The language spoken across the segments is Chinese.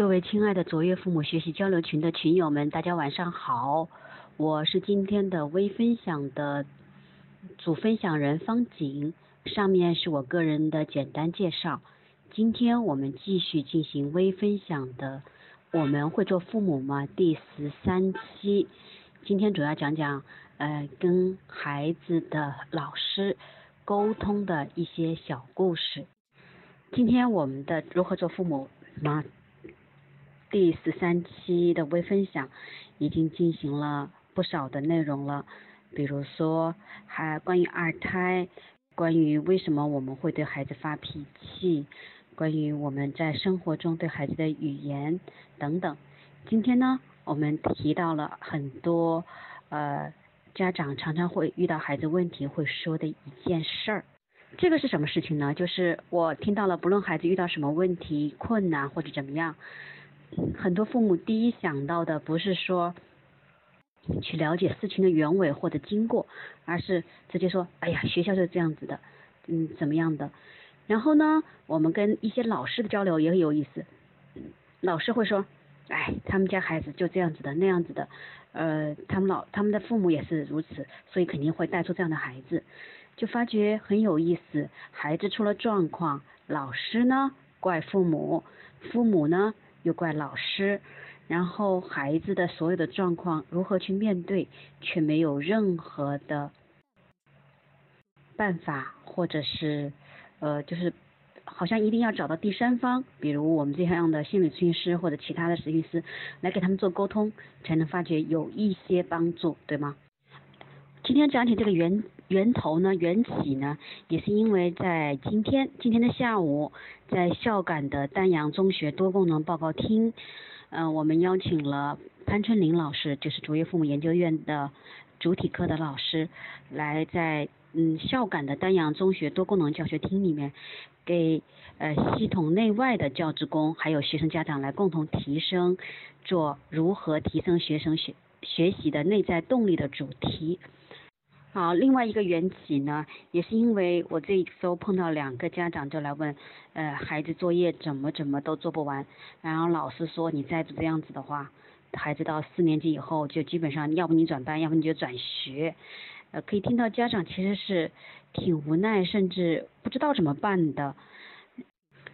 各位亲爱的卓越父母学习交流群的群友们，大家晚上好，我是今天的微分享的主分享人方景，上面是我个人的简单介绍。今天我们继续进行微分享的，我们会做父母吗？第十三期，今天主要讲讲呃跟孩子的老师沟通的一些小故事。今天我们的如何做父母吗？第十三期的微分享已经进行了不少的内容了，比如说还关于二胎，关于为什么我们会对孩子发脾气，关于我们在生活中对孩子的语言等等。今天呢，我们提到了很多呃家长常常会遇到孩子问题会说的一件事儿。这个是什么事情呢？就是我听到了，不论孩子遇到什么问题、困难或者怎么样。很多父母第一想到的不是说去了解事情的原委或者经过，而是直接说，哎呀，学校就是这样子的，嗯，怎么样的？然后呢，我们跟一些老师的交流也很有意思，老师会说，哎，他们家孩子就这样子的，那样子的，呃，他们老他们的父母也是如此，所以肯定会带出这样的孩子，就发觉很有意思，孩子出了状况，老师呢怪父母，父母呢？又怪老师，然后孩子的所有的状况如何去面对，却没有任何的办法，或者是呃，就是好像一定要找到第三方，比如我们这样的心理咨询师或者其他的咨询师来给他们做沟通，才能发觉有一些帮助，对吗？今天讲起这个原源头呢，缘起呢，也是因为在今天今天的下午，在孝感的丹阳中学多功能报告厅，嗯，我们邀请了潘春林老师，就是卓越父母研究院的主体科的老师，来在嗯孝感的丹阳中学多功能教学厅里面，给呃系统内外的教职工还有学生家长来共同提升，做如何提升学生学学习的内在动力的主题。好，另外一个缘起呢，也是因为我这一周碰到两个家长就来问，呃，孩子作业怎么怎么都做不完，然后老师说你再不这样子的话，孩子到四年级以后就基本上要不你转班，要不你就转学，呃，可以听到家长其实是挺无奈，甚至不知道怎么办的。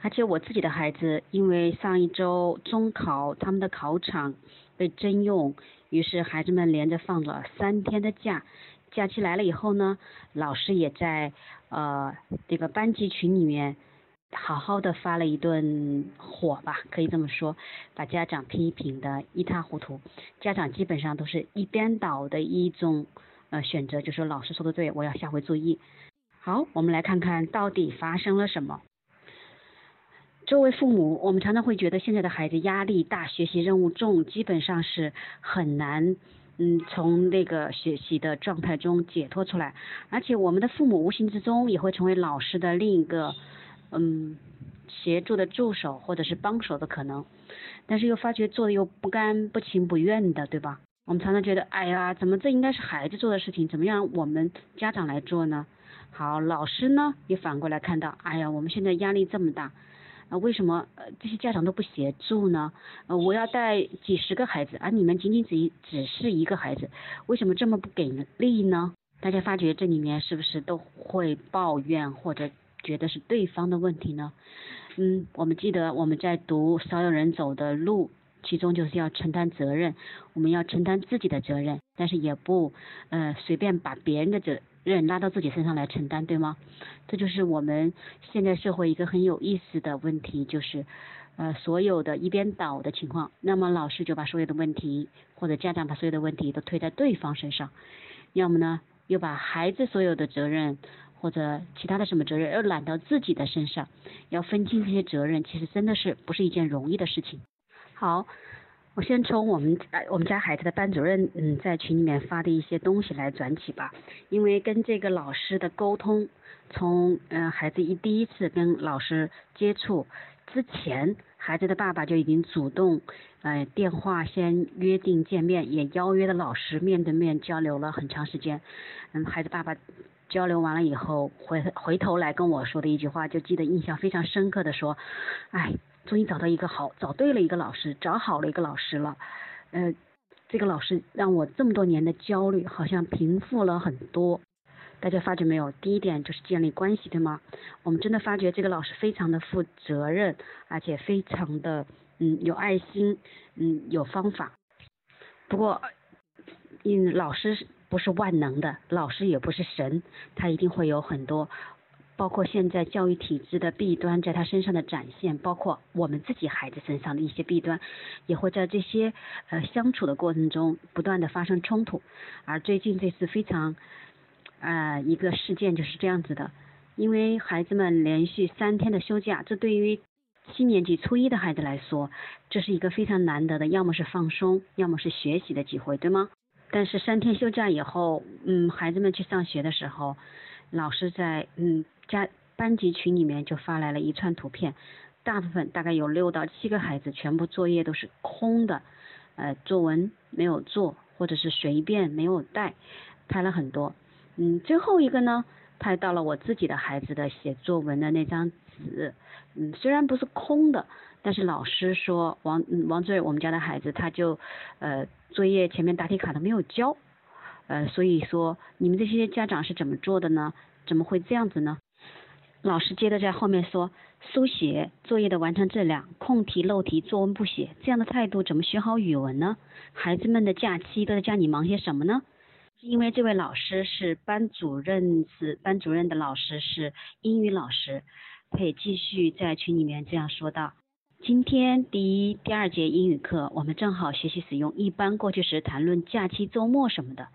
而且我自己的孩子，因为上一周中考他们的考场被征用，于是孩子们连着放了三天的假。假期来了以后呢，老师也在呃这个班级群里面好好的发了一顿火吧，可以这么说，把家长批评的一塌糊涂。家长基本上都是一边倒的一种呃选择，就说老师说的对，我要下回注意。好，我们来看看到底发生了什么。作为父母，我们常常会觉得现在的孩子压力大，学习任务重，基本上是很难。嗯，从那个学习的状态中解脱出来，而且我们的父母无形之中也会成为老师的另一个嗯协助的助手或者是帮手的可能，但是又发觉做的又不甘不情不愿的，对吧？我们常常觉得，哎呀，怎么这应该是孩子做的事情，怎么样我们家长来做呢？好，老师呢也反过来看到，哎呀，我们现在压力这么大。啊，为什么呃这些家长都不协助呢？呃，我要带几十个孩子，而你们仅仅只只是一个孩子，为什么这么不给力呢？大家发觉这里面是不是都会抱怨或者觉得是对方的问题呢？嗯，我们记得我们在读少有人走的路，其中就是要承担责任，我们要承担自己的责任，但是也不呃随便把别人的责。任拉到自己身上来承担，对吗？这就是我们现在社会一个很有意思的问题，就是呃所有的一边倒的情况。那么老师就把所有的问题，或者家长把所有的问题都推在对方身上，要么呢又把孩子所有的责任或者其他的什么责任又揽到自己的身上，要分清这些责任，其实真的是不是一件容易的事情。好。我先从我们呃我们家孩子的班主任嗯在群里面发的一些东西来转起吧，因为跟这个老师的沟通，从嗯孩子一第一次跟老师接触之前，孩子的爸爸就已经主动呃电话先约定见面，也邀约了老师面对面交流了很长时间，嗯孩子爸爸交流完了以后回回头来跟我说的一句话，就记得印象非常深刻的说，哎。终于找到一个好，找对了一个老师，找好了一个老师了，呃，这个老师让我这么多年的焦虑好像平复了很多。大家发觉没有？第一点就是建立关系，对吗？我们真的发觉这个老师非常的负责任，而且非常的嗯有爱心，嗯有方法。不过，嗯，老师不是万能的，老师也不是神，他一定会有很多，包括现在教育体制的弊端在他身上的展现，包括我们自己孩子身上的一些弊端，也会在这些呃相处的过程中不断的发生冲突。而最近这次非常。呃，一个事件就是这样子的，因为孩子们连续三天的休假，这对于七年级初一的孩子来说，这是一个非常难得的，要么是放松，要么是学习的机会，对吗？但是三天休假以后，嗯，孩子们去上学的时候，老师在嗯家班级群里面就发来了一串图片，大部分大概有六到七个孩子，全部作业都是空的，呃，作文没有做，或者是随便没有带，拍了很多。嗯，最后一个呢，拍到了我自己的孩子的写作文的那张纸，嗯，虽然不是空的，但是老师说王王志我们家的孩子他就呃作业前面答题卡都没有交，呃，所以说你们这些家长是怎么做的呢？怎么会这样子呢？老师接着在后面说，书写作业的完成质量，空题漏题作文不写，这样的态度怎么学好语文呢？孩子们的假期都在家里忙些什么呢？因为这位老师是班主任，是班主任的老师，是英语老师，他也继续在群里面这样说道：今天第一、第二节英语课，我们正好学习使用一般过去时，谈论假期、周末什么的。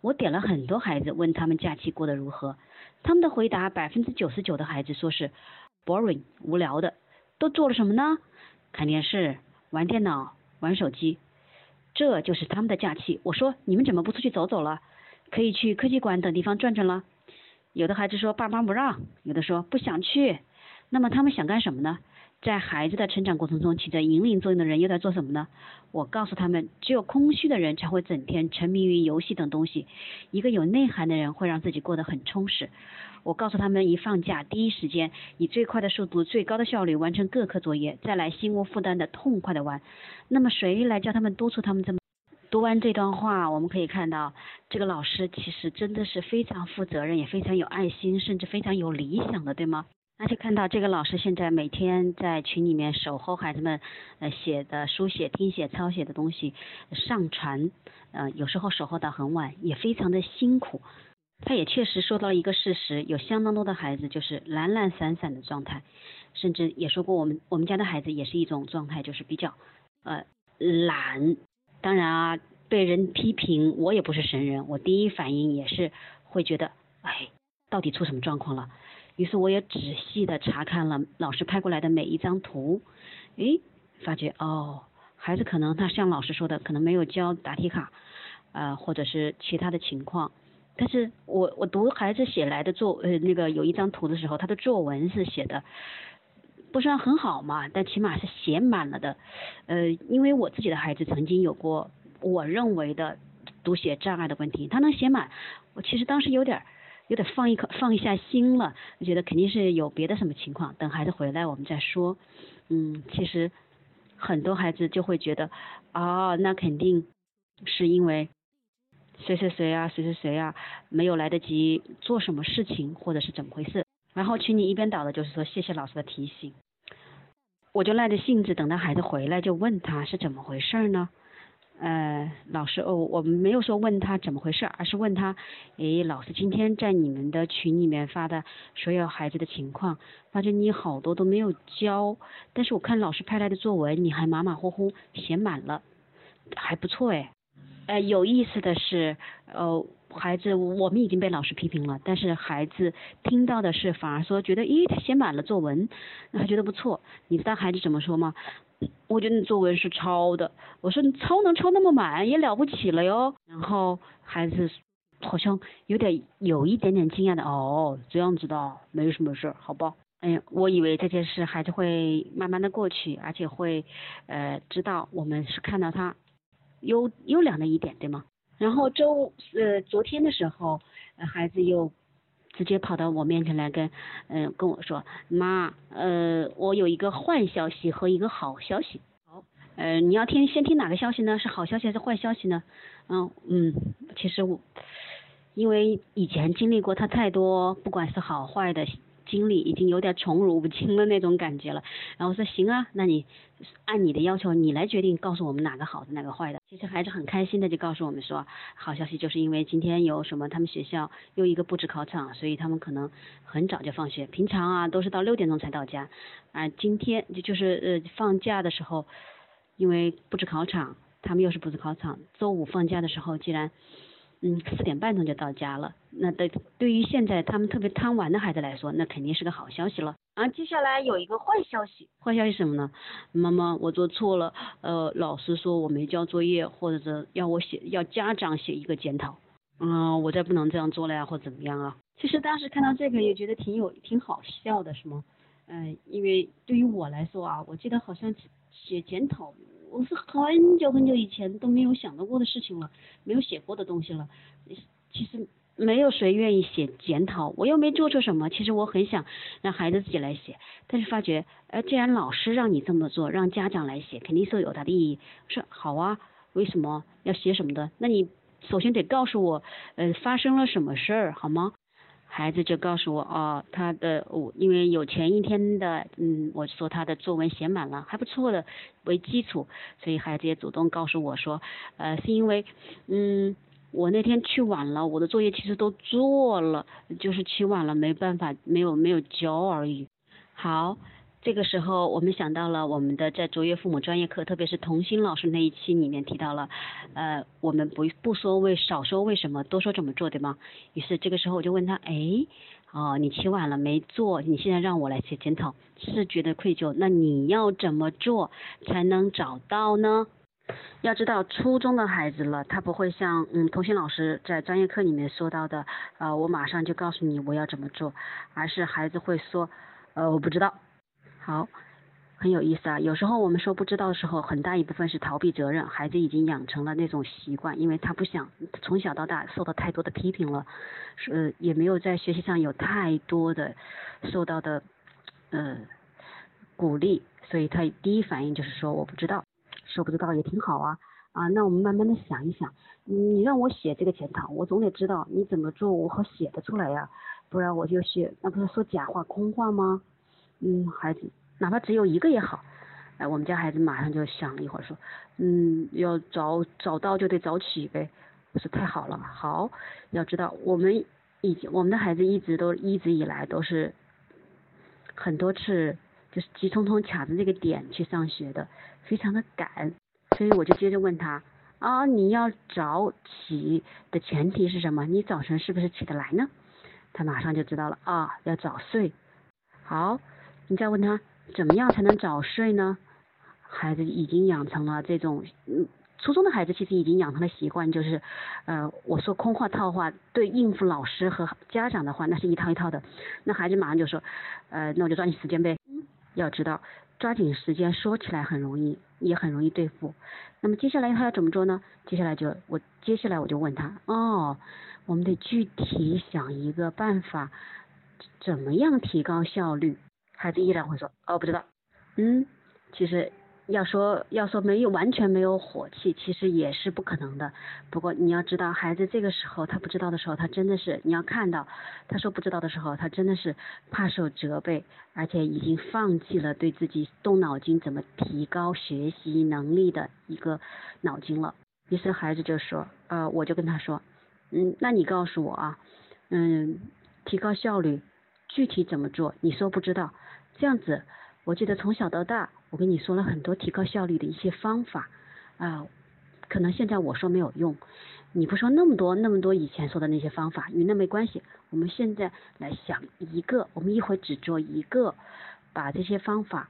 我点了很多孩子，问他们假期过得如何，他们的回答百分之九十九的孩子说是 boring 无聊的，都做了什么呢？看电视、玩电脑、玩手机。这就是他们的假期。我说你们怎么不出去走走了？可以去科技馆等地方转转了。有的孩子说爸妈不让，有的说不想去。那么他们想干什么呢？在孩子的成长过程中起着引领作用的人又在做什么呢？我告诉他们，只有空虚的人才会整天沉迷于游戏等东西。一个有内涵的人会让自己过得很充实。我告诉他们，一放假第一时间以最快的速度、最高的效率完成各科作业，再来心无负担的痛快的玩。那么谁来教他们督促他们这么？读完这段话，我们可以看到，这个老师其实真的是非常负责任，也非常有爱心，甚至非常有理想的，对吗？而且看到这个老师现在每天在群里面守候孩子们呃写的书写、听写、抄写的东西上传，呃有时候守候到很晚，也非常的辛苦。他也确实说到了一个事实，有相当多的孩子就是懒懒散散的状态，甚至也说过我们我们家的孩子也是一种状态，就是比较呃懒。当然啊，被人批评，我也不是神人，我第一反应也是会觉得，哎，到底出什么状况了？于是我也仔细的查看了老师拍过来的每一张图，诶，发觉哦，孩子可能他像老师说的，可能没有交答题卡，呃，或者是其他的情况。但是我我读孩子写来的作呃那个有一张图的时候，他的作文是写的不算很好嘛，但起码是写满了的。呃，因为我自己的孩子曾经有过我认为的读写障碍的问题，他能写满，我其实当时有点有点放一口放一下心了，我觉得肯定是有别的什么情况，等孩子回来我们再说。嗯，其实很多孩子就会觉得哦，那肯定是因为。谁谁谁啊，谁谁谁啊，没有来得及做什么事情，或者是怎么回事？然后群里一边倒的就是说谢谢老师的提醒，我就耐着性子等到孩子回来就问他是怎么回事呢？呃，老师哦，我们没有说问他怎么回事，而是问他，诶，老师今天在你们的群里面发的所有孩子的情况，发现你好多都没有交，但是我看老师拍来的作文你还马马虎虎写满了，还不错哎。呃，有意思的是，呃，孩子，我们已经被老师批评了，但是孩子听到的是，反而说觉得，咦，他写满了作文，那他觉得不错。你知道孩子怎么说吗？我觉得你作文是抄的。我说你抄能抄那么满，也了不起了哟。然后孩子好像有点有一点点惊讶的，哦，这样子的，没有什么事，好吧。哎呀，我以为这件事孩子会慢慢的过去，而且会呃知道我们是看到他。优优良的一点，对吗？然后周呃昨天的时候，孩子又直接跑到我面前来跟嗯跟我说，妈，呃，我有一个坏消息和一个好消息。好，呃，你要听先听哪个消息呢？是好消息还是坏消息呢？嗯嗯，其实我因为以前经历过他太多，不管是好坏的。经历已经有点宠辱不惊的那种感觉了，然后我说行啊，那你按你的要求，你来决定告诉我们哪个好的哪个坏的。其实孩子很开心的就告诉我们说，好消息就是因为今天有什么，他们学校又一个布置考场，所以他们可能很早就放学，平常啊都是到六点钟才到家，啊今天就就是呃放假的时候，因为布置考场，他们又是布置考场，周五放假的时候，既然。嗯，四点半钟就到家了。那对对于现在他们特别贪玩的孩子来说，那肯定是个好消息了。然后，接下来有一个坏消息，坏消息什么呢？妈妈，我做错了，呃，老师说我没交作业，或者是要我写，要家长写一个检讨。嗯，我再不能这样做了呀，或怎么样啊？其实当时看到这个也觉得挺有挺好笑的，是吗？嗯，因为对于我来说啊，我记得好像写检讨。我是很久很久以前都没有想到过的事情了，没有写过的东西了。其实没有谁愿意写检讨，我又没做错什么。其实我很想让孩子自己来写，但是发觉，呃，既然老师让你这么做，让家长来写，肯定是有它的意义。说好啊，为什么要写什么的？那你首先得告诉我，呃，发生了什么事儿，好吗？孩子就告诉我，哦，他的我因为有前一天的，嗯，我说他的作文写满了，还不错的为基础，所以孩子也主动告诉我说，呃，是因为，嗯，我那天去晚了，我的作业其实都做了，就是去晚了没办法，没有没有交而已。好。这个时候，我们想到了我们的在卓越父母专业课，特别是童心老师那一期里面提到了，呃，我们不不说为少说为什么，多说怎么做，对吗？于是这个时候我就问他，哎，哦，你起晚了没做，你现在让我来写检讨，是觉得愧疚，那你要怎么做才能找到呢？要知道初中的孩子了，他不会像嗯童心老师在专业课里面说到的，呃，我马上就告诉你我要怎么做，而是孩子会说，呃，我不知道。好，很有意思啊。有时候我们说不知道的时候，很大一部分是逃避责任。孩子已经养成了那种习惯，因为他不想从小到大受到太多的批评了，是也没有在学习上有太多的受到的呃鼓励，所以他第一反应就是说我不知道，说不知道也挺好啊啊。那我们慢慢的想一想，你让我写这个检讨，我总得知道你怎么做，我好写得出来呀，不然我就写那不是说假话空话吗？嗯，孩子，哪怕只有一个也好。哎，我们家孩子马上就想了一会儿，说，嗯，要早早到就得早起呗。我说太好了，好，要知道我们已经我们的孩子一直都一直以来都是很多次就是急匆匆卡着这个点去上学的，非常的赶。所以我就接着问他，啊，你要早起的前提是什么？你早晨是不是起得来呢？他马上就知道了，啊，要早睡。好。你再问他怎么样才能早睡呢？孩子已经养成了这种，嗯，初中的孩子其实已经养成了习惯，就是，呃，我说空话套话，对应付老师和家长的话，那是一套一套的。那孩子马上就说，呃，那我就抓紧时间呗。要知道，抓紧时间说起来很容易，也很容易对付。那么接下来他要怎么做呢？接下来就我接下来我就问他，哦，我们得具体想一个办法，怎么样提高效率？孩子依然会说哦不知道，嗯，其实要说要说没有完全没有火气，其实也是不可能的。不过你要知道，孩子这个时候他不知道的时候，他真的是你要看到，他说不知道的时候，他真的是怕受责备，而且已经放弃了对自己动脑筋怎么提高学习能力的一个脑筋了。于是孩子就说，呃，我就跟他说，嗯，那你告诉我啊，嗯，提高效率具体怎么做？你说不知道。这样子，我记得从小到大，我跟你说了很多提高效率的一些方法啊，可能现在我说没有用，你不说那么多那么多以前说的那些方法，与那没关系。我们现在来想一个，我们一会只做一个，把这些方法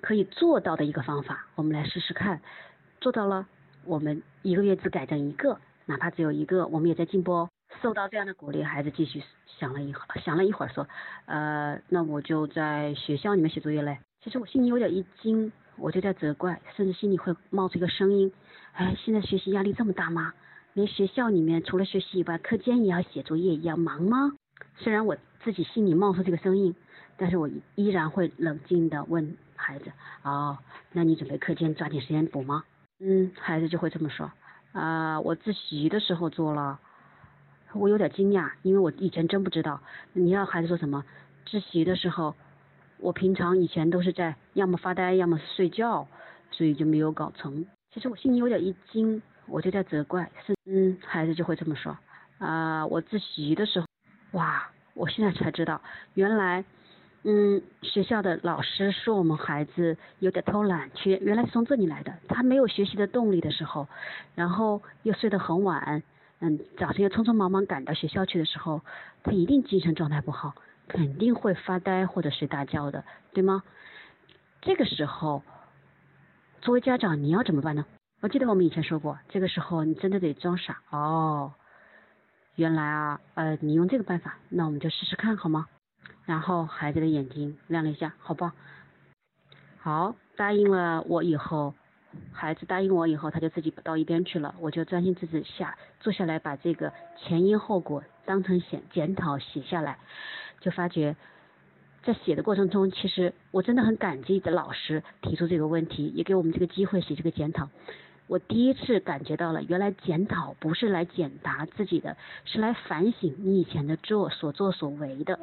可以做到的一个方法，我们来试试看，做到了，我们一个月只改正一个，哪怕只有一个，我们也在进步哦。受到这样的鼓励，孩子继续想了一会儿，想了一会儿说，呃，那我就在学校里面写作业嘞。其实我心里有点一惊，我就在责怪，甚至心里会冒出一个声音，哎，现在学习压力这么大吗？连学校里面除了学习以外，课间也要写作业，也要忙吗？虽然我自己心里冒出这个声音，但是我依然会冷静的问孩子：哦，那你准备课间抓紧时间补吗？嗯，孩子就会这么说。啊，我自习的时候做了。我有点惊讶，因为我以前真不知道。你要孩子说什么？自习的时候，我平常以前都是在要么发呆，要么睡觉，所以就没有搞成。其实我心里有点一惊，我就在责怪。是，嗯，孩子就会这么说。啊，我自习的时候，哇，我现在才知道，原来，嗯，学校的老师说我们孩子有点偷懒，缺原来是从这里来的。他没有学习的动力的时候，然后又睡得很晚。嗯，早上要匆匆忙忙赶到学校去的时候，他一定精神状态不好，肯定会发呆或者睡大觉的，对吗？这个时候，作为家长你要怎么办呢？我记得我们以前说过，这个时候你真的得装傻哦。原来啊，呃，你用这个办法，那我们就试试看好吗？然后孩子的眼睛亮了一下，好吧？好，答应了我以后。孩子答应我以后，他就自己到一边去了，我就专心致志下坐下来，把这个前因后果当成检检讨写下来，就发觉，在写的过程中，其实我真的很感激的老师提出这个问题，也给我们这个机会写这个检讨。我第一次感觉到了，原来检讨不是来检答自己的，是来反省你以前的做所作所为的。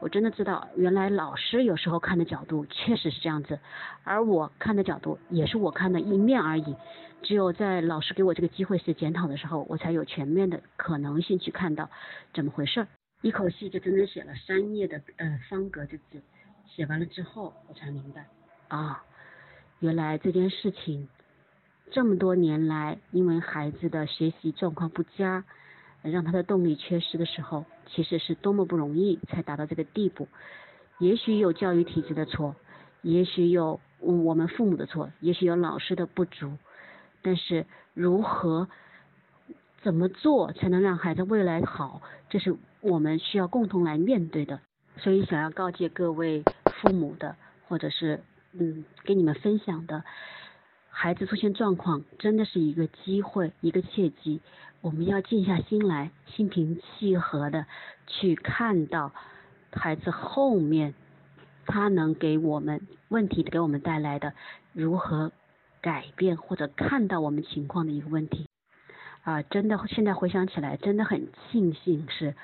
我真的知道，原来老师有时候看的角度确实是这样子，而我看的角度也是我看的一面而已。只有在老师给我这个机会写检讨的时候，我才有全面的可能性去看到怎么回事。一口气就整整写了三页的呃方格的纸，写完了之后，我才明白啊，原来这件事情。这么多年来，因为孩子的学习状况不佳，让他的动力缺失的时候，其实是多么不容易才达到这个地步。也许有教育体制的错，也许有我们父母的错，也许有老师的不足，但是如何怎么做才能让孩子未来好，这是我们需要共同来面对的。所以，想要告诫各位父母的，或者是嗯，给你们分享的。孩子出现状况，真的是一个机会，一个契机。我们要静下心来，心平气和的去看到孩子后面他能给我们问题给我们带来的如何改变，或者看到我们情况的一个问题。啊，真的，现在回想起来，真的很庆幸是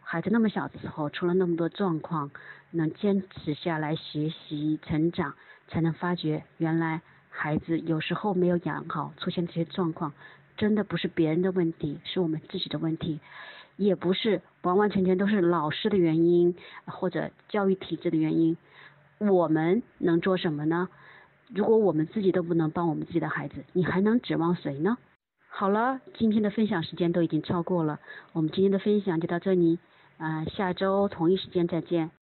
孩子那么小的时候出了那么多状况，能坚持下来学习成长，才能发觉原来。孩子有时候没有养好，出现这些状况，真的不是别人的问题，是我们自己的问题，也不是完完全全都是老师的原因或者教育体制的原因。我们能做什么呢？如果我们自己都不能帮我们自己的孩子，你还能指望谁呢？好了，今天的分享时间都已经超过了，我们今天的分享就到这里，啊，下周同一时间再见。